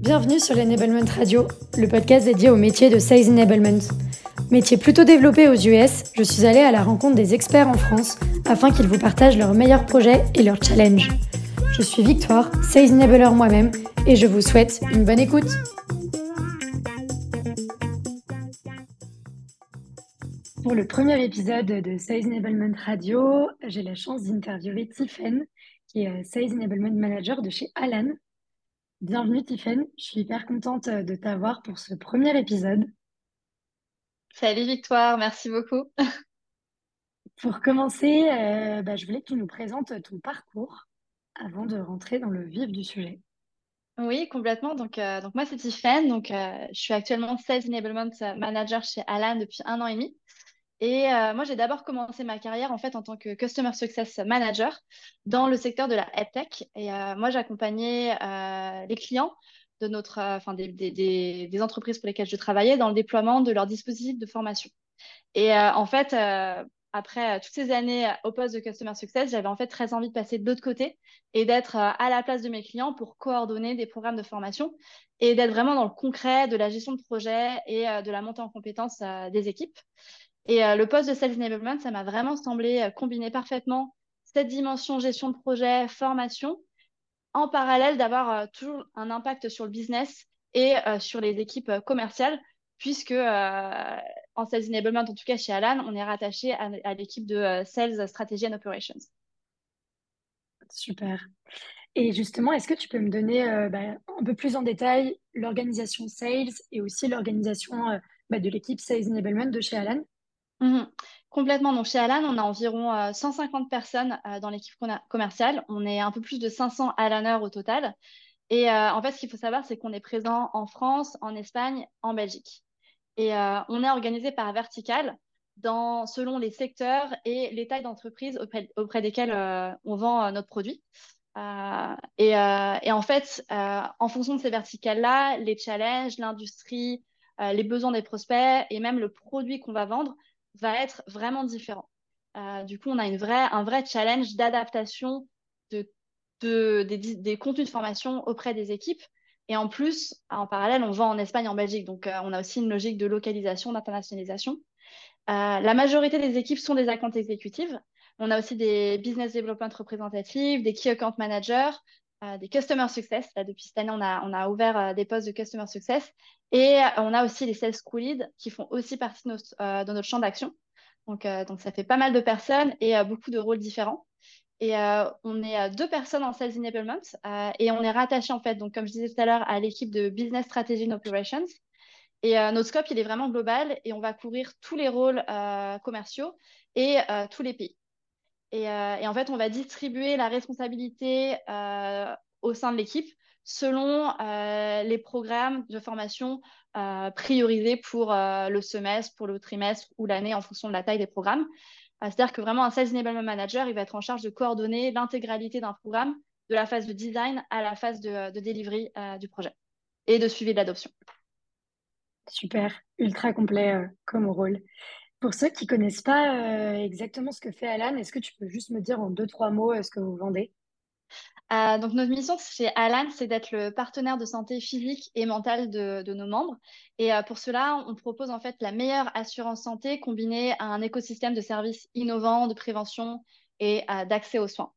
Bienvenue sur l'Enablement Radio, le podcast dédié au métier de Sales Enablement. Métier plutôt développé aux US, je suis allée à la rencontre des experts en France afin qu'ils vous partagent leurs meilleurs projets et leurs challenges. Je suis Victoire, Sales Enabler moi-même, et je vous souhaite une bonne écoute. Pour le premier épisode de Sales Enablement Radio, j'ai la chance d'interviewer Tiffen, qui est Sales Enablement Manager de chez Alan, Bienvenue Tiffen, je suis hyper contente euh, de t'avoir pour ce premier épisode. Salut Victoire, merci beaucoup. Pour commencer, euh, bah, je voulais que tu nous présentes ton parcours avant de rentrer dans le vif du sujet. Oui, complètement. Donc, euh, donc moi, c'est Tiffen. Donc, je suis actuellement Sales Enablement Manager chez Alan depuis un an et demi. Et euh, moi, j'ai d'abord commencé ma carrière en fait en tant que Customer Success Manager dans le secteur de la EdTech. Et euh, moi, j'accompagnais euh, les clients de notre, enfin des, des, des, entreprises pour lesquelles je travaillais dans le déploiement de leurs dispositifs de formation. Et en fait, après toutes ces années au poste de Customer Success, j'avais en fait très envie de passer de l'autre côté et d'être à la place de mes clients pour coordonner des programmes de formation et d'être vraiment dans le concret de la gestion de projet et de la montée en compétences des équipes. Et euh, le poste de Sales Enablement, ça m'a vraiment semblé euh, combiner parfaitement cette dimension gestion de projet, formation, en parallèle d'avoir euh, toujours un impact sur le business et sur les équipes commerciales, puisque en Sales Enablement, en tout cas chez Alan, on est rattaché à, l'équipe de Sales Strategy and Operations. Super. Et justement, est-ce que tu peux me donner bah, un peu plus en détail l'organisation sales et aussi l'organisation bah, de l'équipe Sales Enablement de chez Alan? Mmh Complètement. Donc, chez Alan, on a environ 150 euh, personnes euh, dans l'équipe commerciale. On est un peu plus de 500 Alaners au total. Et euh, en fait, ce qu'il faut savoir, c'est qu'on est présent en France, en Espagne, en Belgique. Et on est organisé par vertical selon les secteurs et les tailles d'entreprise auprès, desquelles on vend notre produit. Et, en fait, en fonction de ces verticales-là, les challenges, l'industrie, les besoins des prospects et même le produit qu'on va vendre va être vraiment différent. Euh, du coup, on a une vraie, un vrai challenge d'adaptation de, de, des, contenus de formation auprès des équipes. Et en plus, en parallèle, on vend en Espagne, en Belgique. Donc, euh, on a aussi une logique de localisation, d'internationalisation. Euh, la majorité des équipes sont des accounts exécutives. On a aussi des business development représentatifs, des key account managers, des customer success. Là, depuis cette année, on a, on a ouvert des postes de customer success. Et euh, on a aussi les sales school leads qui font aussi partie de notre, euh, notre champ d'action. Donc, euh, donc, ça fait pas mal de personnes et beaucoup de rôles différents. Et on est deux personnes en Sales Enablement et on est rattaché, en fait, donc, comme je disais tout à l'heure, à l'équipe de Business Strategy and Operations. Et notre scope, il est vraiment global et on va couvrir tous les rôles commerciaux et tous les pays. Et, et, en fait, on va distribuer la responsabilité au sein de l'équipe selon euh, les programmes de formation euh, priorisés pour euh, le semestre, pour le trimestre ou l'année en fonction de la taille des programmes. C'est-à-dire que vraiment un Sales Enablement Manager, il va être en charge de coordonner l'intégralité d'un programme de la phase de design à la phase de, de delivery du projet et de suivi de l'adoption. Super, ultra complet comme rôle. Pour ceux qui ne connaissent pas exactement ce que fait Alan, est-ce que tu peux juste me dire en deux, trois mots ce que vous vendez? Euh, donc notre mission chez Alan, c'est d'être le partenaire de santé physique et mentale de, nos membres. Et euh, pour cela, on propose en fait la meilleure assurance santé combinée à un écosystème de services innovants, de prévention et euh, d'accès aux soins.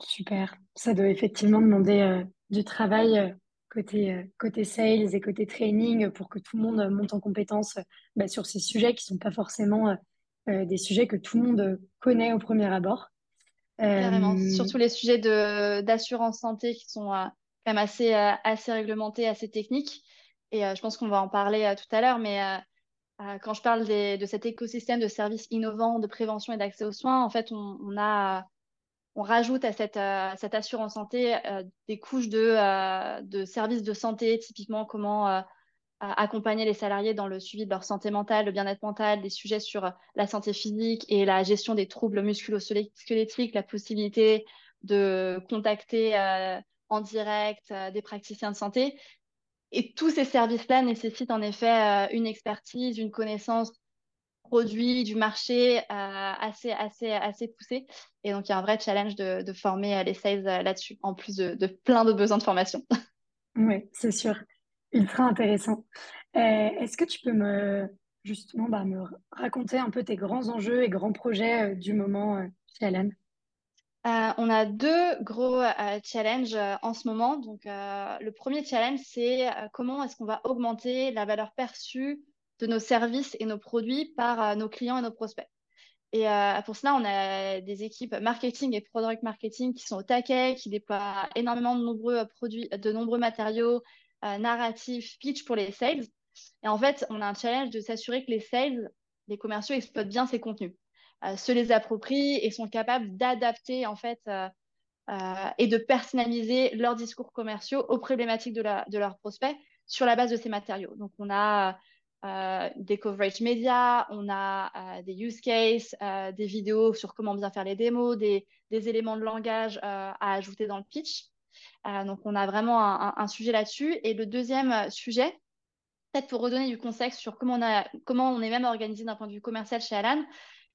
Super. Ça doit effectivement demander du travail côté, côté sales et côté training pour que tout le monde monte en compétence bah, sur ces sujets qui ne sont pas forcément des sujets que tout le monde connaît au premier abord. Carrément. Euh, Surtout les sujets d'assurance santé qui sont euh, quand même assez, euh, assez réglementés, assez techniques. Et je pense qu'on va en parler tout à l'heure, mais quand je parle de cet écosystème de services innovants, de prévention et d'accès aux soins, en fait, on, a, on rajoute à cette, cette assurance santé des couches de, de services de santé, typiquement comment accompagner les salariés dans le suivi de leur santé mentale, le bien-être mental, des sujets sur la santé physique et la gestion des troubles musculo-squelettiques, la possibilité de contacter euh, en direct euh, des praticiens de santé. Et tous ces services-là nécessitent en effet euh, une expertise, une connaissance produit, du marché assez, assez, assez poussée. Et donc, il y a un vrai challenge de, former les sales là-dessus, en plus de, de plein de besoins de formation. Oui, c'est sûr. Ultra intéressant. Euh, est-ce que tu peux me justement bah, me raconter un peu tes grands enjeux et grands projets euh, du moment euh, chez Alan? Euh, on a deux gros euh, challenges euh, en ce moment. Donc, euh, le premier challenge, c'est euh, comment est-ce qu'on va augmenter la valeur perçue de nos services et nos produits par euh, nos clients et nos prospects. Et euh, pour cela, on a des équipes marketing et product marketing qui sont au taquet, qui déploient énormément de nombreux produits, de nombreux matériaux, euh, narratifs, pitch pour les sales. Et en fait, on a un challenge de s'assurer que les sales, les commerciaux exploitent bien ces contenus, euh, se les approprient et sont capables d'adapter en fait euh, euh, et de personnaliser leurs discours commerciaux aux problématiques de, de leurs prospects sur la base de ces matériaux. Donc, on a euh, des coverage médias, on a euh, des use cases, euh, des vidéos sur comment bien faire les démos, des, éléments de langage à ajouter dans le pitch. Donc, on a vraiment un, sujet là-dessus. Et le deuxième sujet, peut-être pour redonner du contexte sur comment on, est même organisé d'un point de vue commercial chez Alan,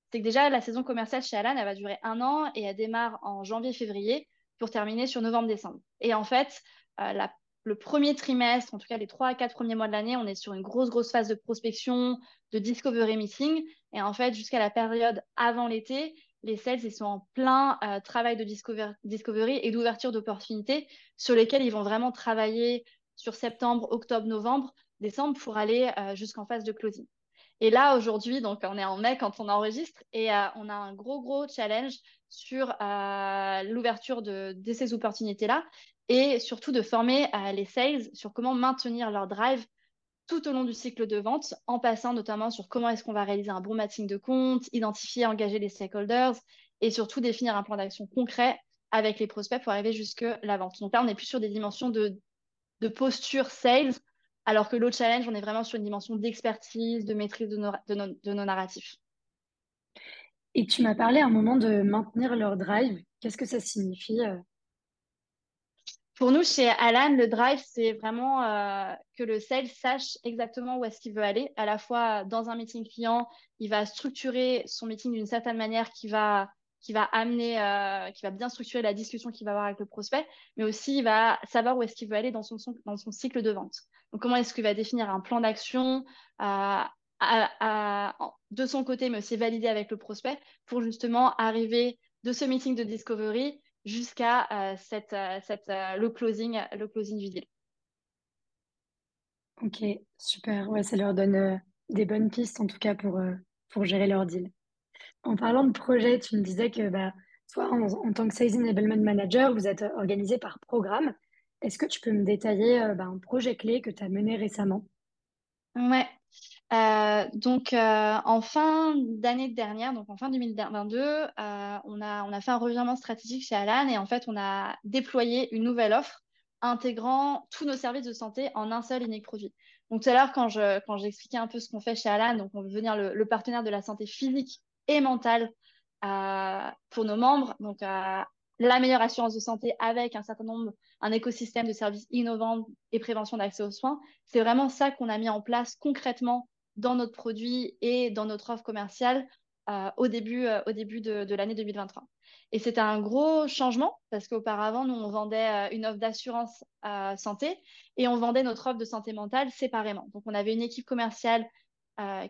c'est que déjà, la saison commerciale chez Alan, elle va durer un an et elle démarre en janvier-février pour terminer sur novembre-décembre. Et en fait, la, le premier trimestre, en tout cas les trois à quatre premiers mois de l'année, on est sur une grosse, grosse phase de prospection, de discovery meeting. Et en fait, jusqu'à la période avant l'été, les sales, ils sont en plein euh, travail de discover discovery et d'ouverture d'opportunités sur lesquelles ils vont vraiment travailler sur septembre, octobre, novembre, décembre pour aller euh, jusqu'en phase de closing. Et là, aujourd'hui, donc on est en mai quand on enregistre et euh, on a un gros, gros challenge sur l'ouverture de, de, ces opportunités-là et surtout de former euh, les sales sur comment maintenir leur drive tout au long du cycle de vente, en passant notamment sur comment est-ce qu'on va réaliser un bon matching de compte, identifier, engager les stakeholders et surtout définir un plan d'action concret avec les prospects pour arriver jusque la vente. Donc là, on n'est plus sur des dimensions de, posture sales, alors que l'autre challenge, on est vraiment sur une dimension d'expertise, de maîtrise de nos, de, nos, de nos, narratifs. Et tu m'as parlé à un moment de maintenir leur drive. Qu'est-ce que ça signifie euh Pour nous, chez Alan, le drive, c'est vraiment euh, que le sales sache exactement où est-ce qu'il veut aller. À la fois, dans un meeting client, il va structurer son meeting d'une certaine manière qui va qui va amener, euh, qui va bien structurer la discussion qu'il va avoir avec le prospect, mais aussi il va savoir où est-ce qu'il veut aller dans son, dans son cycle de vente. Donc, comment est-ce qu'il va définir un plan d'action euh, de son côté, mais aussi valider avec le prospect pour justement arriver de ce meeting de discovery jusqu'à euh, cette, euh, cette, euh, le closing, le closing du deal. Ok, super. Ouais, ça leur donne des bonnes pistes en tout cas pour, pour gérer leur deal. En parlant de projet, tu me disais que bah, toi, en, en tant que Sales Enablement Manager, vous êtes organisé par programme. Est-ce que tu peux me détailler euh, bah, un projet clé que tu as mené récemment? Ouais. Euh, donc euh, en fin d'année dernière, donc en fin 2022, euh, on a fait un revirement stratégique chez Alan et en fait on a déployé une nouvelle offre intégrant tous nos services de santé en un seul unique produit. Donc tout à l'heure quand je quand j'expliquais un peu ce qu'on fait chez Alan, donc on veut devenir le, le partenaire de la santé physique et mentale pour nos membres, donc la meilleure assurance de santé avec un certain nombre, un écosystème de services innovants et prévention d'accès aux soins. C'est vraiment ça qu'on a mis en place concrètement dans notre produit et dans notre offre commerciale euh, au début, euh, au début de, l'année 2023. Et c'était un gros changement parce qu'auparavant, nous, on vendait euh, une offre d'assurance santé et on vendait notre offre de santé mentale séparément. Donc, on avait une équipe commerciale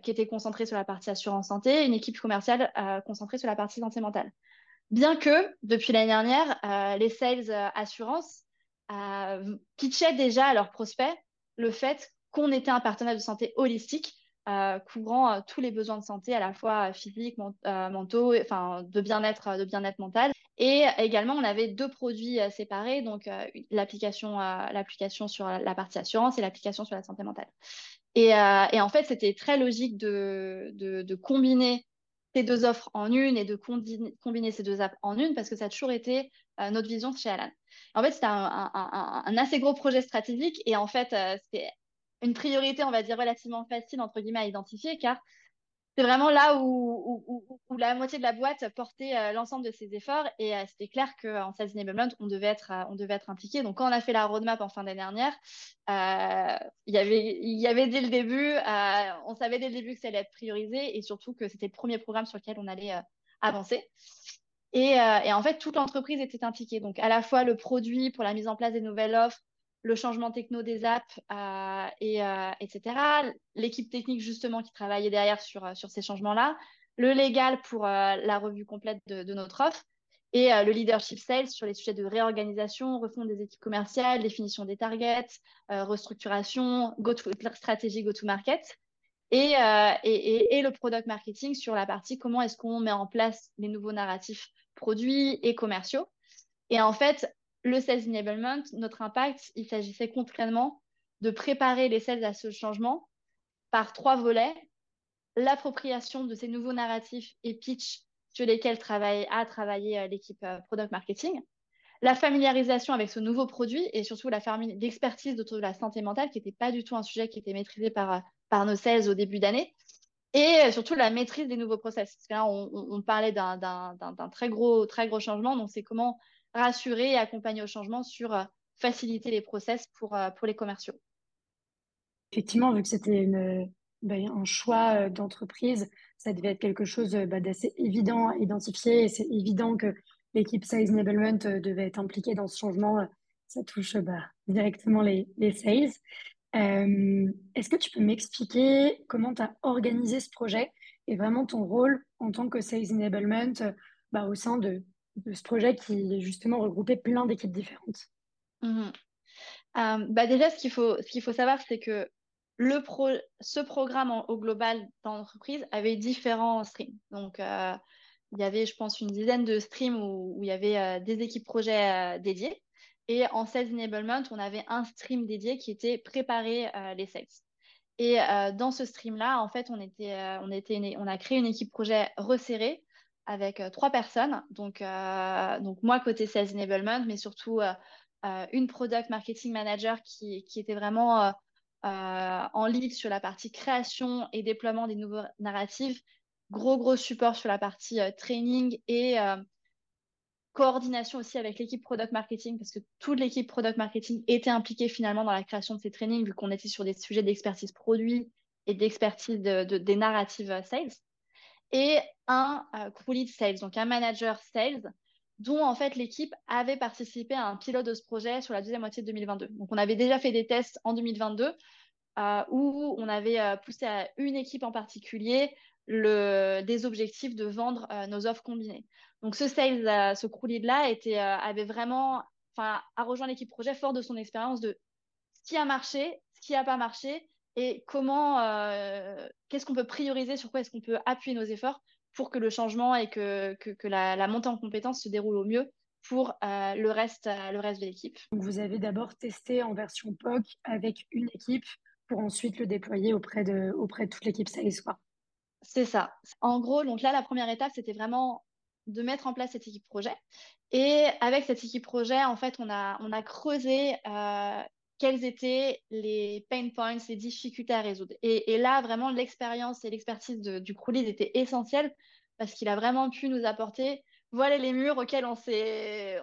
qui était concentrée sur la partie assurance santé et une équipe commerciale concentrée sur la partie santé mentale. Bien que, depuis l'année dernière, les sales assurances euh, pitchaient déjà à leurs prospects le fait qu'on était un partenaire de santé holistique couvrant euh, tous les besoins de santé, à la fois euh, physiques, euh, mentaux, enfin de bien-être, euh, de bien-être mental. Et également, on avait deux produits euh, séparés, donc euh, l'application, l'application sur la partie assurance et l'application sur la santé mentale. Et, en fait, c'était très logique de, combiner ces deux offres en une et de combiner ces deux apps en une parce que ça a toujours été notre vision chez Alan. En fait, c'était un, assez gros projet stratégique et en fait, c'était une priorité, on va dire, relativement facile, entre guillemets, à identifier, car c'est vraiment là où, la moitié de la boîte portait euh, l'ensemble de ses efforts et euh, c'était clair qu'en Sales Enablement, on devait être, euh, être impliqué. Donc, quand on a fait la roadmap en fin d'année dernière, il y avait, y avait dès le début, on savait dès le début que ça allait être priorisé et surtout que c'était le premier programme sur lequel on allait avancer. Et, en fait, toute l'entreprise était impliquée. Donc, à la fois le produit pour la mise en place des nouvelles offres, le changement techno des apps, et, etc. L'équipe technique, justement, qui travaillait derrière sur, sur ces changements-là. Le légal pour la revue complète de, notre offre et euh, le leadership sales sur les sujets de réorganisation, refonte des équipes commerciales, définition des targets, euh, restructuration, go to, stratégie go-to-market. Et, euh, et, et, et, le product marketing sur la partie comment est-ce qu'on met en place les nouveaux narratifs produits et commerciaux. Et en fait, le sales enablement, notre impact, il s'agissait concrètement de préparer les sales à ce changement par trois volets. L'appropriation de ces nouveaux narratifs et pitch sur lesquels travaille, a travaillé euh, l'équipe euh, product marketing. La familiarisation avec ce nouveau produit et surtout l'expertise autour de la santé mentale, qui n'était pas du tout un sujet qui était maîtrisé par, euh, par nos sales au début d'année. Et surtout la maîtrise des nouveaux process. Parce que là, on, on parlait d'un très gros, très gros changement. Donc, c'est comment rassurer et accompagner au changement sur faciliter les process pour, pour les commerciaux. Effectivement, vu que c'était ben, un choix d'entreprise, ça devait être quelque chose bah, d'assez évident à identifier. C'est évident que l'équipe Sales Enablement euh, devait être impliquée dans ce changement. Ça touche bah, directement les, les sales. Euh, est-ce que tu peux m'expliquer comment tu as organisé ce projet et vraiment ton rôle en tant que Sales Enablement bah, au sein de, de, ce projet qui justement regroupait plein d'équipes différentes mmh euh, bah Déjà, ce qu'il faut, faut savoir, c'est que le pro ce programme au global dans l'entreprise avait différents streams. Donc, euh, il y avait, je pense, une dizaine de streams où, il y avait euh, des équipes projets dédiées. Et en Sales Enablement, on avait un stream dédié qui était préparer les sales. Et dans ce stream-là, en fait, on, était, on, était on a créé une équipe projet resserrée avec trois personnes. Donc, donc, moi, côté Sales Enablement, mais surtout une Product Marketing Manager qui, était vraiment euh, en lead sur la partie création et déploiement des nouveaux narratifs, gros gros support sur la partie euh, training et euh, coordination aussi avec l'équipe product marketing parce que toute l'équipe product marketing était impliquée finalement dans la création de ces trainings vu qu'on était sur des sujets d'expertise produit et d'expertise de, des narratives sales et un crew lead sales donc un manager sales dont en fait l'équipe avait participé à un pilote de ce projet sur la deuxième moitié de 2022. Donc on avait déjà fait des tests en 2022 euh, où on avait euh, poussé à une équipe en particulier des objectifs de vendre euh, nos offres combinées. Donc ce sales, ce crew lead là avait vraiment, enfin, a rejoint l'équipe projet fort de son expérience de ce qui a marché, ce qui n'a pas marché et comment, qu'est-ce qu'on peut prioriser, sur quoi est-ce qu'on peut appuyer nos efforts pour que le changement et que, que, la, la, montée en compétences se déroule au mieux pour euh, le, reste, euh, le reste de l'équipe? Vous avez d'abord testé en version POC avec une équipe pour ensuite le déployer auprès de, auprès de toute l'équipe Sales. C'est ça. En gros, donc là, la première étape, c'était vraiment de mettre en place cette équipe projet. Et avec cette équipe projet, en fait, on a, on a creusé euh, quels étaient les pain points, les difficultés à résoudre. Et, là, vraiment, l'expérience et l'expertise du crew lead étaient essentielles parce qu'il a vraiment pu nous apporter voilà les murs auxquels on s'est,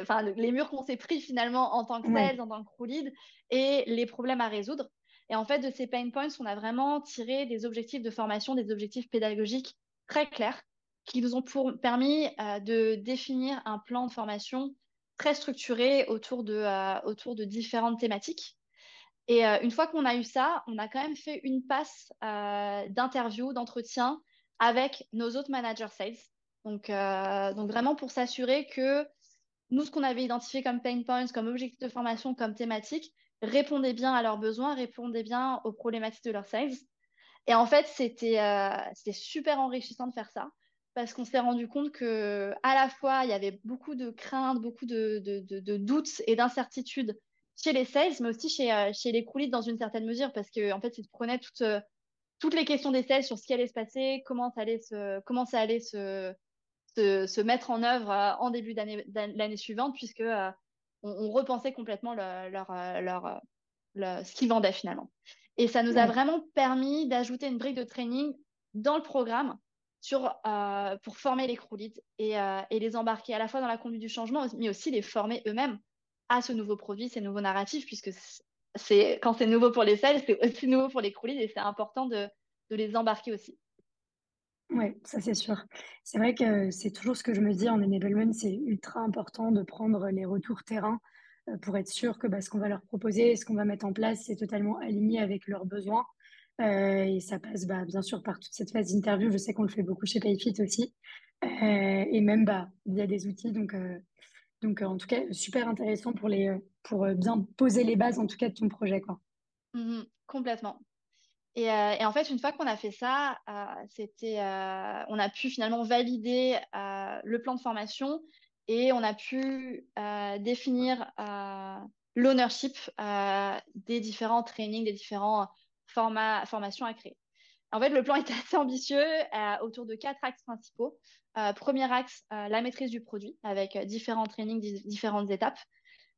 enfin, les murs qu'on s'est pris finalement en tant que sales, en tant que crew lead et les problèmes à résoudre. Et en fait, de ces pain points, on a vraiment tiré des objectifs de formation, des objectifs pédagogiques très clairs qui nous ont pour, permis euh, de définir un plan de formation très structuré autour de, euh, autour de différentes thématiques. Et euh, une fois qu'on a eu ça, on a quand même fait une passe euh, d'interview, d'entretien avec nos autres managers sales. Donc, donc vraiment pour s'assurer que nous, ce qu'on avait identifié comme pain points, comme objectif de formation, comme thématique, répondait bien à leurs besoins, répondait bien aux problématiques de leurs sales. Et en fait, c'était c'était super enrichissant de faire ça parce qu'on s'est rendu compte que à la fois il y avait beaucoup de craintes, beaucoup de, de, de, doutes et d'incertitudes chez les sales, mais aussi chez, euh, chez les coulisses dans une certaine mesure, parce qu'en en fait, ils prenaient toutes, euh, toutes les questions des sales sur ce qui allait se passer, comment ça allait se, comment ça allait se, se, se mettre en œuvre euh, en début d'année l'année suivante, puisque on, on, repensait complètement leur, leur, leur, ce qu'ils vendaient finalement. Et ça nous a vraiment permis d'ajouter une brique de training dans le programme euh, pour former les et, euh, et, les embarquer à la fois dans la conduite du changement, mais aussi les former eux-mêmes à ce nouveau produit, ces nouveaux narratifs, puisque c'est quand c'est nouveau pour les sales, c'est aussi nouveau pour les crew et c'est important de, les embarquer aussi. Oui, ça c'est sûr. C'est vrai que c'est toujours ce que je me dis en enablement, c'est ultra important de prendre les retours terrain pour être sûr que bah, ce qu'on va leur proposer, ce qu'on va mettre en place, c'est totalement aligné avec leurs besoins. Et ça passe bah, bien sûr par toute cette phase d'interview. Je sais qu'on le fait beaucoup chez Payfit aussi. et même bah, via des outils. Donc, donc en tout cas, super intéressant pour, les, pour bien poser les bases en tout cas de ton projet. Quoi. Mmh complètement. Et, euh, et, en fait, une fois qu'on a fait ça, euh, c'était, euh, on a pu finalement valider le plan de formation et on a pu définir l'ownership des différents trainings, des différents formats, formations à créer. En fait, le plan était assez ambitieux autour de quatre axes principaux. premier axe, la maîtrise du produit avec différents trainings, différentes étapes.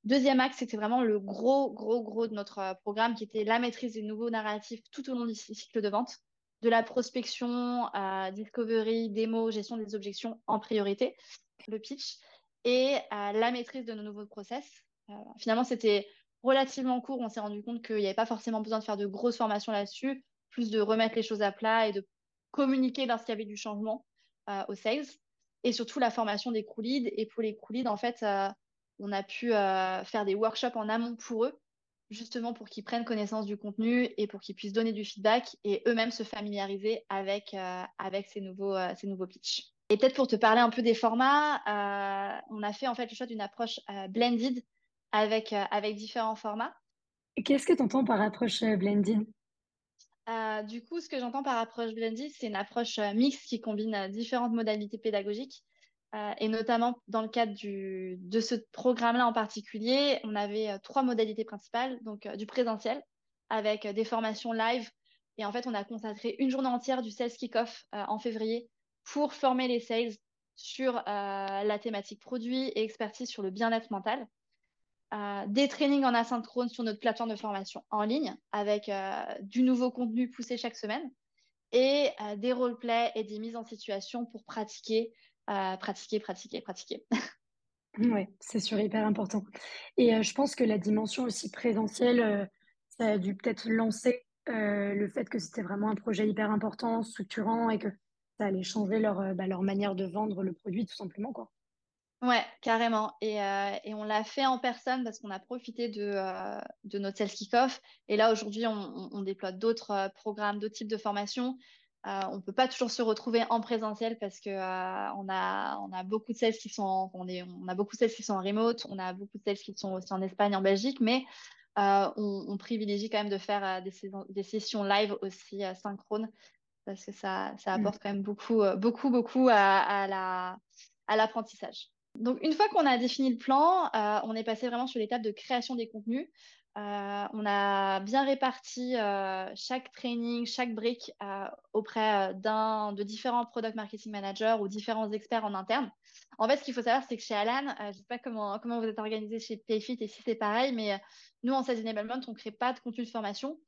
Deuxième axe, c'était vraiment le gros, gros, gros de notre euh, programme qui était la maîtrise des nouveaux narratifs tout au long du cycle de vente, de la prospection, discovery, démo, gestion des objections en priorité, le pitch, et euh, la maîtrise de nos nouveaux process. Euh, finalement, c'était relativement court. On s'est rendu compte qu'il n'y avait pas forcément besoin de faire de grosses formations là-dessus, plus de remettre les choses à plat et de communiquer lorsqu'il y avait du changement aux sales. Et surtout la formation des crew leads. Et pour les crew leads, en fait, on a pu euh, faire des workshops en amont pour eux, justement pour qu'ils prennent connaissance du contenu et pour qu'ils puissent donner du feedback et eux-mêmes se familiariser avec, euh, avec ces nouveaux, euh, ces nouveaux pitchs. Et peut-être pour te parler un peu des formats, on a fait en fait le choix d'une approche blended avec, avec différents formats. Qu'est-ce que tu entends par approche blended du coup, ce que j'entends par approche blended, c'est une approche mixte qui combine différentes modalités pédagogiques euh, et notamment dans le cadre du, de ce programme-là en particulier, on avait euh, trois modalités principales, donc euh, du présentiel avec des formations live. Et en fait, on a consacré une journée entière du sales kick-off en février pour former les sales sur la thématique produit et expertise sur le bien-être mental. Des trainings en asynchrone sur notre plateforme de formation en ligne avec du nouveau contenu poussé chaque semaine et des roleplays et des mises en situation pour pratiquer pratiquer, pratiquer, pratiquer. Oui, c'est sûr, hyper important. Et euh, je pense que la dimension aussi présentielle, euh, ça a dû peut-être lancer euh, le fait que c'était vraiment un projet hyper important, structurant et que ça allait changer leur, bah, leur manière de vendre le produit, tout simplement, quoi. Ouais, carrément. Et, et on l'a fait en personne parce qu'on a profité de, de notre sales kick-off. Et là, aujourd'hui, on, on, déploie d'autres programmes, d'autres types de formations. Euh, on peut pas toujours se retrouver en présentiel parce que euh, on a on a beaucoup de sales qui sont on est on a beaucoup de sales qui sont en remote, on a beaucoup de sales qui sont aussi en Espagne, en Belgique, mais euh, on, on, privilégie quand même de faire des, des, sessions live aussi synchrones parce que ça ça mm. apporte quand même beaucoup beaucoup beaucoup à, à la à l'apprentissage. Donc, une fois qu'on a défini le plan, euh, on est passé vraiment sur l'étape de création des contenus. Euh, on a bien réparti euh, chaque training, chaque brique auprès de différents product marketing managers ou différents experts en interne. En fait, ce qu'il faut savoir, c'est que chez Alan, je ne sais pas comment, comment vous êtes organisé chez Payfit et si c'est pareil, mais nous, en Sales Enablement, on ne crée pas de contenu de formation.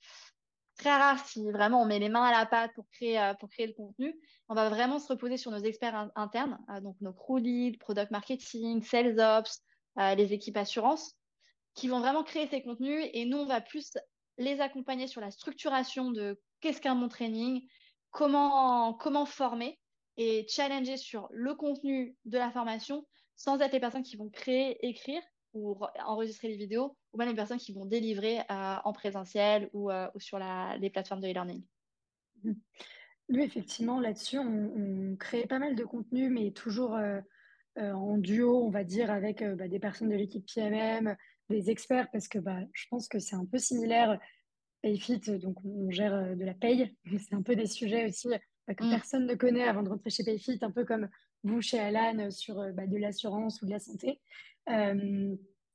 Très rare si vraiment on met les mains à la pâte pour créer, pour créer le contenu. On va vraiment se reposer sur nos experts internes, donc nos crew leads, product marketing, sales ops, les équipes assurance qui vont vraiment créer ces contenus et nous, on va plus les accompagner sur la structuration de qu'est-ce qu'un bon training, comment former et challenger sur le contenu de la formation sans être les personnes qui vont créer, écrire ou enregistrer les vidéos ou même les personnes qui vont délivrer euh, en présentiel ou, euh, ou sur la, les plateformes de e-learning. Oui, effectivement, là-dessus, on, on, crée pas mal de contenu, mais toujours euh, en duo, on va dire, avec bah, des personnes de l'équipe PMM, des experts parce que bah, je pense que c'est un peu similaire. Payfit, donc on gère de la paye. C'est un peu des sujets aussi bah, que mm. personne ne connaît avant de rentrer chez Payfit, un peu comme vous chez Alan euh, sur euh, bah, de l'assurance ou de la santé.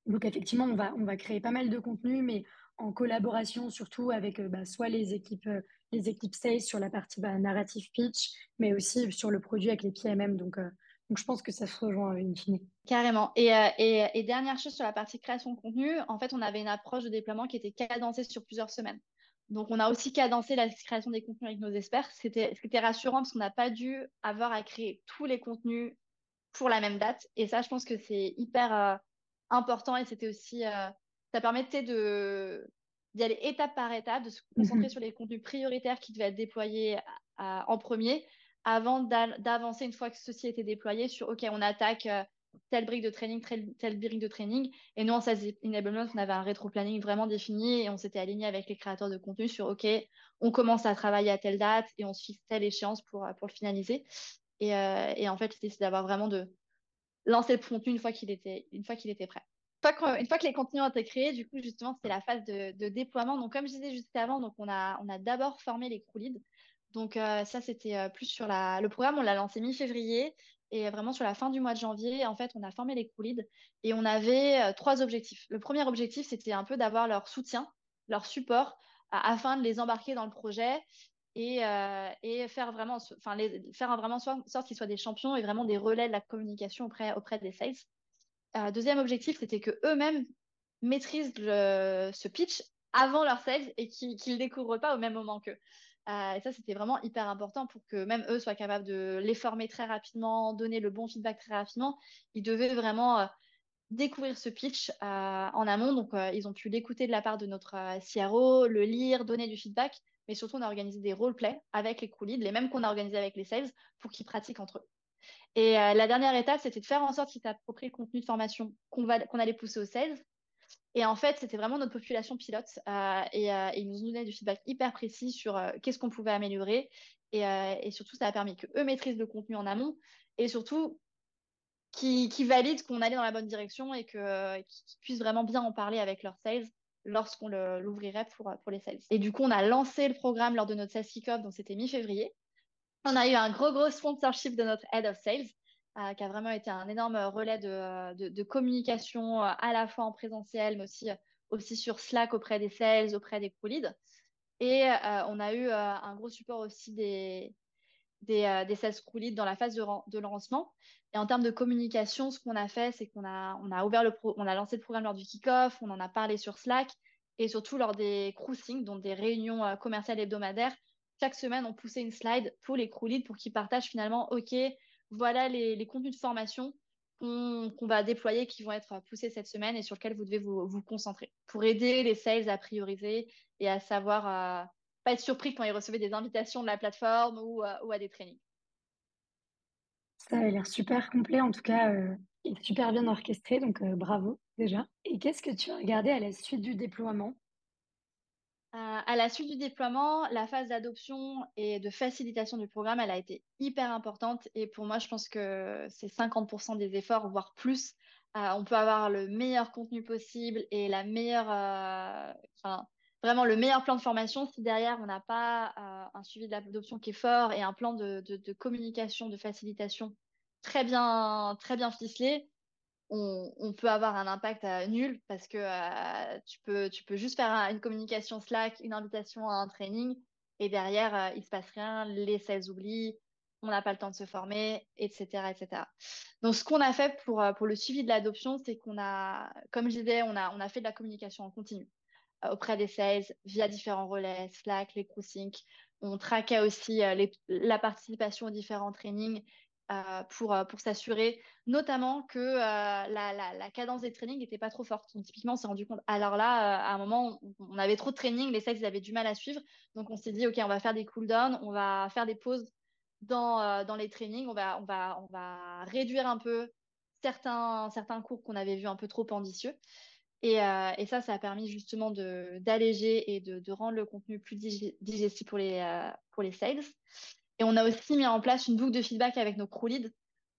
donc effectivement, on va, on va créer pas mal de contenu, mais en collaboration surtout avec bah, soit les équipes, les équipes sales sur la partie narrative pitch, mais aussi sur le produit avec les PMM. Donc donc, je pense que ça se rejoint in fine. Carrément. Euh, et, et, dernière chose sur la partie création de contenu, en fait, on avait une approche de déploiement qui était cadencée sur plusieurs semaines. Donc, on a aussi cadencé la création des contenus avec nos experts. C'était, ce qui était rassurant parce qu'on n'a pas dû avoir à créer tous les contenus pour la même date. Et ça, je pense que c'est hyper euh, important et c'était aussi, euh, ça permettait de, d'y aller étape par étape, de se concentrer mm-hmm. sur les contenus prioritaires qui devaient être déployés en premier avant d'avancer une fois que ceci été déployé sur OK, on attaque euh, telle brique de training, telle, brique de training. Et nous, en Sales Enablement, on avait un rétro-planning vraiment défini et on s'était aligné avec les créateurs de contenu sur OK, on commence à travailler à telle date et on se fixe telle échéance pour, pour le finaliser. Et, euh, et en fait, l'idée, c'est d'avoir vraiment de lancer le contenu une fois qu'il était, une fois qu'il était prêt. Une fois, que, les contenus ont été créés, du coup, justement, c'était la phase de, de, déploiement. Donc, comme je disais juste avant, donc on a, on a d'abord formé les crew leads. Donc, euh, ça, c'était euh, plus sur la, le programme. On l'a lancé mi-février. Et vraiment, sur la fin du mois de janvier, en fait, on a formé les crew leads et on avait euh, trois objectifs. Le premier objectif, c'était un peu d'avoir leur soutien, leur support, afin de les embarquer dans le projet et, faire vraiment, enfin, faire vraiment en sorte qu'ils soient des champions et vraiment des relais de la communication auprès, auprès des sales. deuxième objectif, c'était que eux-mêmes maîtrisent ce pitch avant leur sales et qu'ils ne le découvrent pas au même moment qu'eux. Euh, et ça, c'était vraiment hyper important pour que même eux soient capables de les former très rapidement, donner le bon feedback très rapidement. Ils devaient vraiment euh, découvrir ce pitch euh, en amont. Donc, ils ont pu l'écouter de la part de notre CRO, le lire, donner du feedback. Mais surtout, on a organisé des role-play avec les leads, les mêmes qu'on a organisés avec les sales, pour qu'ils pratiquent entre eux. Et la dernière étape, c'était de faire en sorte qu'ils s'approprient le contenu de formation qu'on qu'on allait pousser aux sales et en fait, c'était vraiment notre population pilote euh, et, euh, ils nous donnaient du feedback hyper précis sur euh, qu'est-ce qu'on pouvait améliorer. Et, et, surtout, ça a permis qu'eux maîtrisent le contenu en amont et surtout qu'ils qui valident qu'on allait dans la bonne direction et qu'ils puissent vraiment bien en parler avec leurs sales lorsqu'on l'ouvrirait pour, pour les sales. Et du coup, on a lancé le programme lors de notre sales kick-off, donc c'était mi-février. On a eu un gros, gros sponsorship de notre head of sales euh, qui a vraiment été un énorme relais de, de, communication euh, à la fois en présentiel, mais aussi, aussi sur Slack auprès des sales, auprès des crew Et euh, on a eu un gros support aussi des, des, sales crew leads dans la phase de, de, lancement. Et en termes de communication, ce qu'on a fait, c'est qu'on a, on a, ouvert le a lancé le programme lors du kick-off, on en a parlé sur Slack et surtout lors des cruising, donc des réunions commerciales hebdomadaires. Chaque semaine, on poussait une slide pour les crew leads pour qu'ils partagent finalement, OK, voilà les, contenus de formation qu'on va déployer, qui vont être poussés cette semaine et sur lesquels vous devez vous, concentrer pour aider les sales à prioriser et à savoir pas être surpris quand ils recevaient des invitations de la plateforme ou, euh, à des trainings. Ça a l'air super complet, en tout cas, euh, et super bien orchestré, donc euh, bravo déjà. Et qu'est-ce que tu as regardé à la suite du déploiement? euh, à la suite du déploiement, la phase d'adoption et de facilitation du programme, elle a été hyper importante. Et pour moi, je pense que c'est 50% des efforts, voire plus. Euh, on peut avoir le meilleur contenu possible et la meilleure, euh, enfin, vraiment le meilleur plan de formation si derrière on n'a pas un suivi de l'adoption qui est fort et un plan de, de, de communication, de facilitation très bien, très bien ficelé on, peut avoir un impact euh, nul parce que euh, tu, peux, tu peux juste faire une communication Slack, une invitation à un training et derrière, euh, il se passe rien, les sales oublient, on n'a pas le temps de se former, etc. etc. Donc, ce qu'on a fait pour, pour le suivi de l'adoption, c'est qu'on a, comme je disais, on a, on a fait de la communication en continu auprès des sales via différents relais, Slack, les CrewSync. On traquait aussi la participation aux différents trainings euh, pour, euh, pour s'assurer notamment que euh, la, la, cadence des trainings n'était pas trop forte. Typiquement, on s'est rendu compte. Alors là, à un moment, on, avait trop de training, les sexes avaient du mal à suivre. Donc, on s'est dit, OK, on va faire des cooldowns, on va faire des pauses dans, dans les trainings, on va, on, va, on va réduire un peu certains, certains cours qu'on avait vus un peu trop ambitieux. Et, et, ça, ça a permis justement d'alléger et de, de, rendre le contenu plus digestible pour les, pour les sales. Et on a aussi mis en place une boucle de feedback avec nos crew leads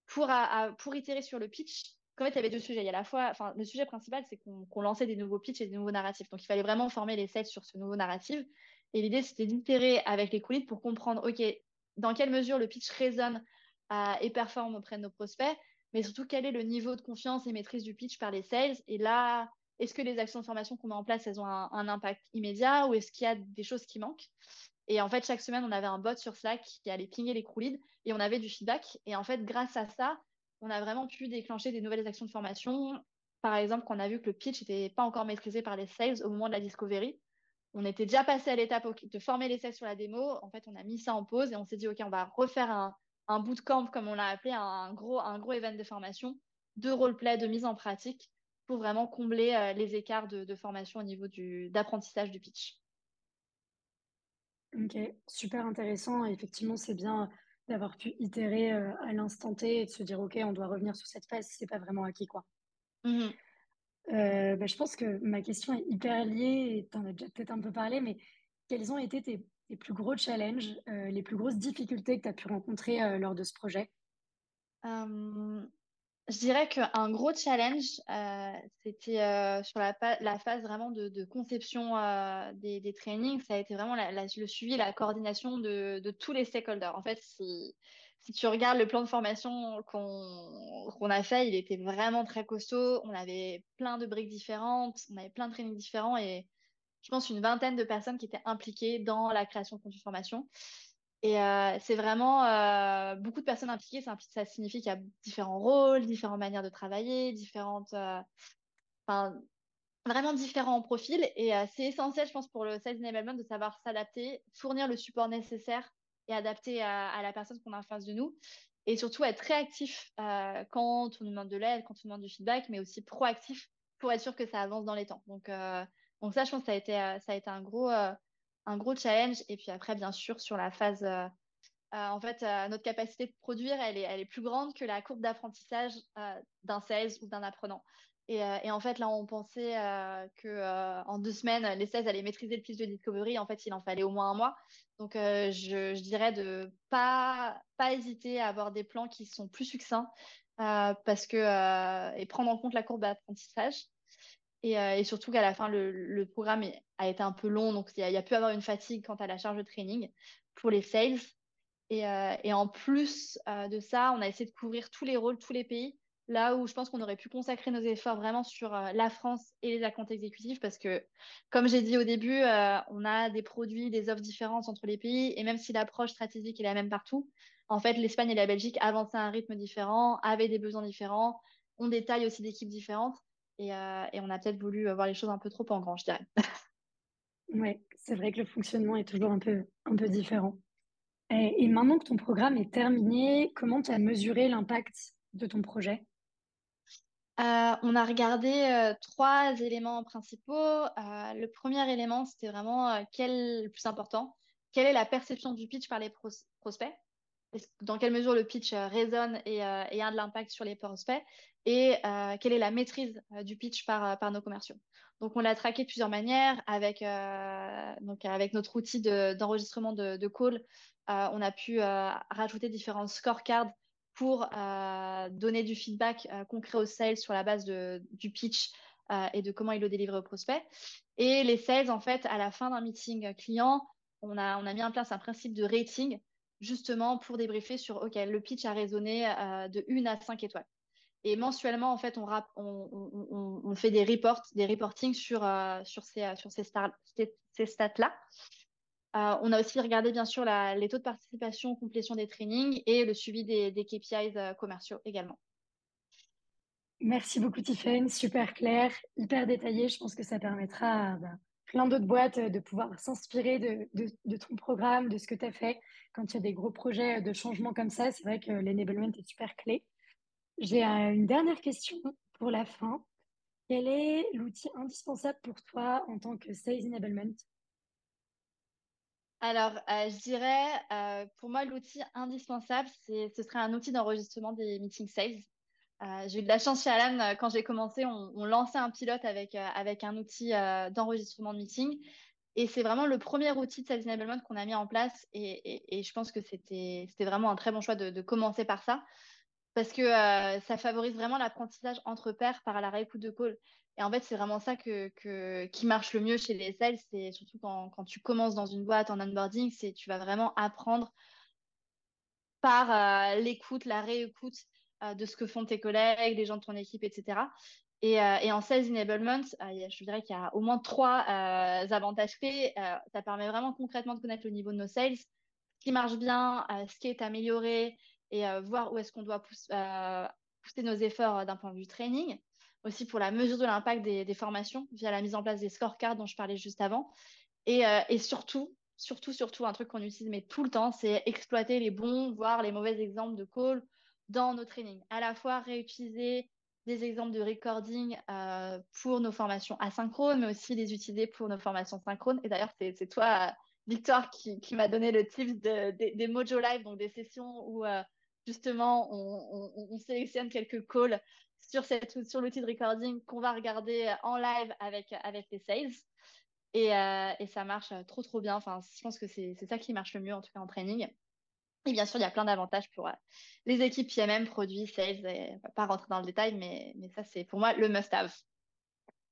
pour, pour itérer sur le pitch. En fait, il y avait deux sujets. Il y a la fois, enfin, le sujet principal, c'est qu'on lançait des nouveaux pitchs et des nouveaux narratifs. Donc, il fallait vraiment former les sales sur ce nouveau narratif. Et l'idée, c'était d'itérer avec les crew leads pour comprendre, OK, dans quelle mesure le pitch résonne euh, et performe auprès de nos prospects, mais surtout quel est le niveau de confiance et maîtrise du pitch par les sales? Et là, est-ce que les actions de formation qu'on met en place, elles ont un, un impact immédiat ou est-ce qu'il y a des choses qui manquent? Et en fait, chaque semaine, on avait un bot sur Slack qui allait pinguer les leads et on avait du feedback. Et en fait, grâce à ça, on a vraiment pu déclencher des nouvelles actions de formation. Par exemple, quand on a vu que le pitch n'était pas encore maîtrisé par les sales au moment de la discovery, on était déjà passé à l'étape de former les sales sur la démo. En fait, on a mis ça en pause et on s'est dit, OK, on va refaire un, bootcamp, comme on l'a appelé, un gros, un event de formation, de roleplay, de mise en pratique pour vraiment combler euh, les écarts de, de formation au niveau d'apprentissage du pitch. Ok, super intéressant. Effectivement, c'est bien d'avoir pu itérer euh, à l'instant T et de se dire, OK, on doit revenir sur cette phase c'est pas vraiment acquis, quoi. Mhm. Euh, bah, je pense que ma question est hyper liée et tu en as déjà peut-être un peu parlé, mais quels ont été tes, tes plus gros challenges, euh, les plus grosses difficultés que tu as pu rencontrer euh, lors de ce projet? Je dirais qu'un gros challenge, euh, c'était euh, sur la, phase vraiment de, conception euh, des, trainings. Ça a été vraiment le suivi, la coordination de, tous les stakeholders. En fait, si, tu regardes le plan de formation qu'on a fait, il était vraiment très costaud. On avait plein de briques différentes, on avait plein de trainings différents et je pense une vingtaine de personnes qui étaient impliquées dans la création de contenu formation. Et euh, c'est vraiment euh, beaucoup de personnes impliquées. Ça, signifie qu'il y a différents rôles, différentes manières de travailler, différentes, euh, enfin, vraiment différents profils. Et c'est essentiel, je pense, pour le sales enablement de savoir s'adapter, fournir le support nécessaire et adapté à, la personne qu'on a en face de nous. Et surtout être réactif quand on nous demande de l'aide, quand on nous demande du feedback, mais aussi proactif pour être sûr que ça avance dans les temps. Donc, donc ça, je pense que ça a été, ça a été un gros, un gros challenge. Et puis après, bien sûr, sur la phase euh, euh, en fait, euh, notre capacité de produire, elle est, elle est plus grande que la courbe d'apprentissage d'un sales ou d'un apprenant. Et, et en fait, là, on pensait euh, que en deux semaines, les sales allaient maîtriser le pitch de Discovery. En fait, il en fallait au moins un mois. Donc, je, je dirais de pas pas hésiter à avoir des plans qui sont plus succincts parce que et prendre en compte la courbe d'apprentissage. Et, euh, et surtout qu'à la fin, le, programme a été un peu long, donc il y a, pu avoir une fatigue quant à la charge de training pour les sales. Et, euh, en plus euh, de ça, on a essayé de couvrir tous les rôles, tous les pays, là où je pense qu'on aurait pu consacrer nos efforts vraiment sur la France et les accounts exécutifs, parce que, comme j'ai dit au début, on a des produits, des offres différentes entre les pays, et même si l'approche stratégique est la même partout, en fait, l'Espagne et la Belgique avançaient à un rythme différent, avaient des besoins différents, ont des tailles aussi d'équipes différentes, et, euh, et on a peut-être voulu euh, voir les choses un peu trop en grand, je dirais. Ouais, c'est vrai que le fonctionnement est toujours un peu, un peu différent. Et, et maintenant que ton programme est terminé, comment tu as mesuré l'impact de ton projet? Euh, on a regardé euh, trois éléments principaux. Euh, le premier élément, c'était vraiment quel le plus important, quelle est la perception du pitch par les pros- prospects, dans quelle mesure le pitch euh, résonne et, euh, et a de l'impact sur les prospects, et euh, quelle est la maîtrise du pitch par, nos commerciaux? Donc on l'a traqué de plusieurs manières avec, donc, avec notre outil de- d'enregistrement de, call. on a pu rajouter différents scorecards pour donner du feedback concret aux sales sur la base du pitch et de comment il le délivre au prospect. Et les sales, en fait, à la fin d'un meeting client, on a, on a mis en place un principe de rating justement pour débriefer sur, OK, le pitch a résonné euh, de 1 à 5 étoiles. Et mensuellement, en fait, on, on, fait des reports, des reportings sur, euh, sur ces, euh, sur ces, stats-là. Euh, on a aussi regardé bien sûr les taux de participation, complétion des trainings et le suivi des, KPIs commerciaux également. Merci beaucoup, Tiffen. Super clair, hyper détaillé. Je pense que ça permettra bah, plein d'autres boîtes euh, de pouvoir s'inspirer de, de, ton programme, de ce que tu as fait. Quand il y a des gros projets de changement comme ça, c'est vrai que l'enablement est super clé. J'ai euh, une dernière question pour la fin. Quel est l'outil indispensable pour toi en tant que Sales Enablement? Alors, euh, je dirais, euh, pour moi, l'outil indispensable, ce serait un outil d'enregistrement des meetings sales. Euh, j'ai eu de la chance chez Alan, euh, quand j'ai commencé, on, lançait un pilote avec, euh, avec un outil d'enregistrement de meeting. Et c'est vraiment le premier outil de Sales Enablement qu'on a mis en place. Et, et, je pense que c'était, vraiment un très bon choix de, de commencer par ça parce que ça favorise vraiment l'apprentissage entre pairs par la réécoute de call. Et en fait, c'est vraiment ça que, que, qui marche le mieux chez les sales. C'est surtout quand, quand tu commences dans une boîte en onboarding, c'est tu vas vraiment apprendre par l'écoute, la réécoute de ce que font tes collègues, les gens de ton équipe, etc. Et, euh, et en sales enablement, euh, je dirais qu'il y a au moins trois euh, avantages clés. Euh, ça permet vraiment concrètement de connaître le niveau de nos sales, ce qui marche bien, euh, ce qui est amélioré et euh, voir où est-ce qu'on doit pousse- euh, pousser nos efforts euh, d'un point de vue training. Aussi pour la mesure de l'impact des, formations via la mise en place des scorecards dont je parlais juste avant. Et, euh, et surtout, surtout, surtout, un truc qu'on utilise mais tout le temps, c'est exploiter les bons, voire les mauvais exemples de call dans nos trainings. À la fois réutiliser des exemples de recording euh, pour nos formations asynchrones, mais aussi les utiliser pour nos formations synchrones. Et d'ailleurs, c'est toi Victoire qui, m'a donné le tips des Mojo Live, donc des sessions où justement on, sélectionne quelques calls sur, cette, sur l'outil de recording qu'on va regarder en live avec, avec les sales. Et, et ça marche trop, trop bien. Enfin, je pense que c'est ça qui marche le mieux, en tout cas en training. Et bien sûr, il y a plein d'avantages pour euh, les équipes PMM, produits, sales. Et, va pas rentrer dans le détail, mais, mais ça, c'est pour moi le must-have.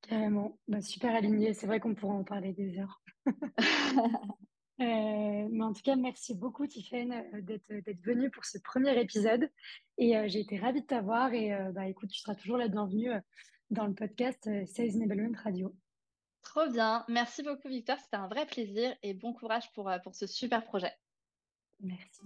Carrément, bah, super aligné. C'est vrai qu'on pourrait en parler des heures. Euh, mais en tout cas, merci beaucoup, Tiffen, euh, d'être, d'être venue pour ce premier épisode. Et j'ai été ravie de t'avoir. Et bah, écoute, tu seras toujours la bienvenue dans le podcast Sales Enablement Radio. Trop bien. Merci beaucoup, Victor. C'était un vrai plaisir et bon courage pour, pour ce super projet. Merci.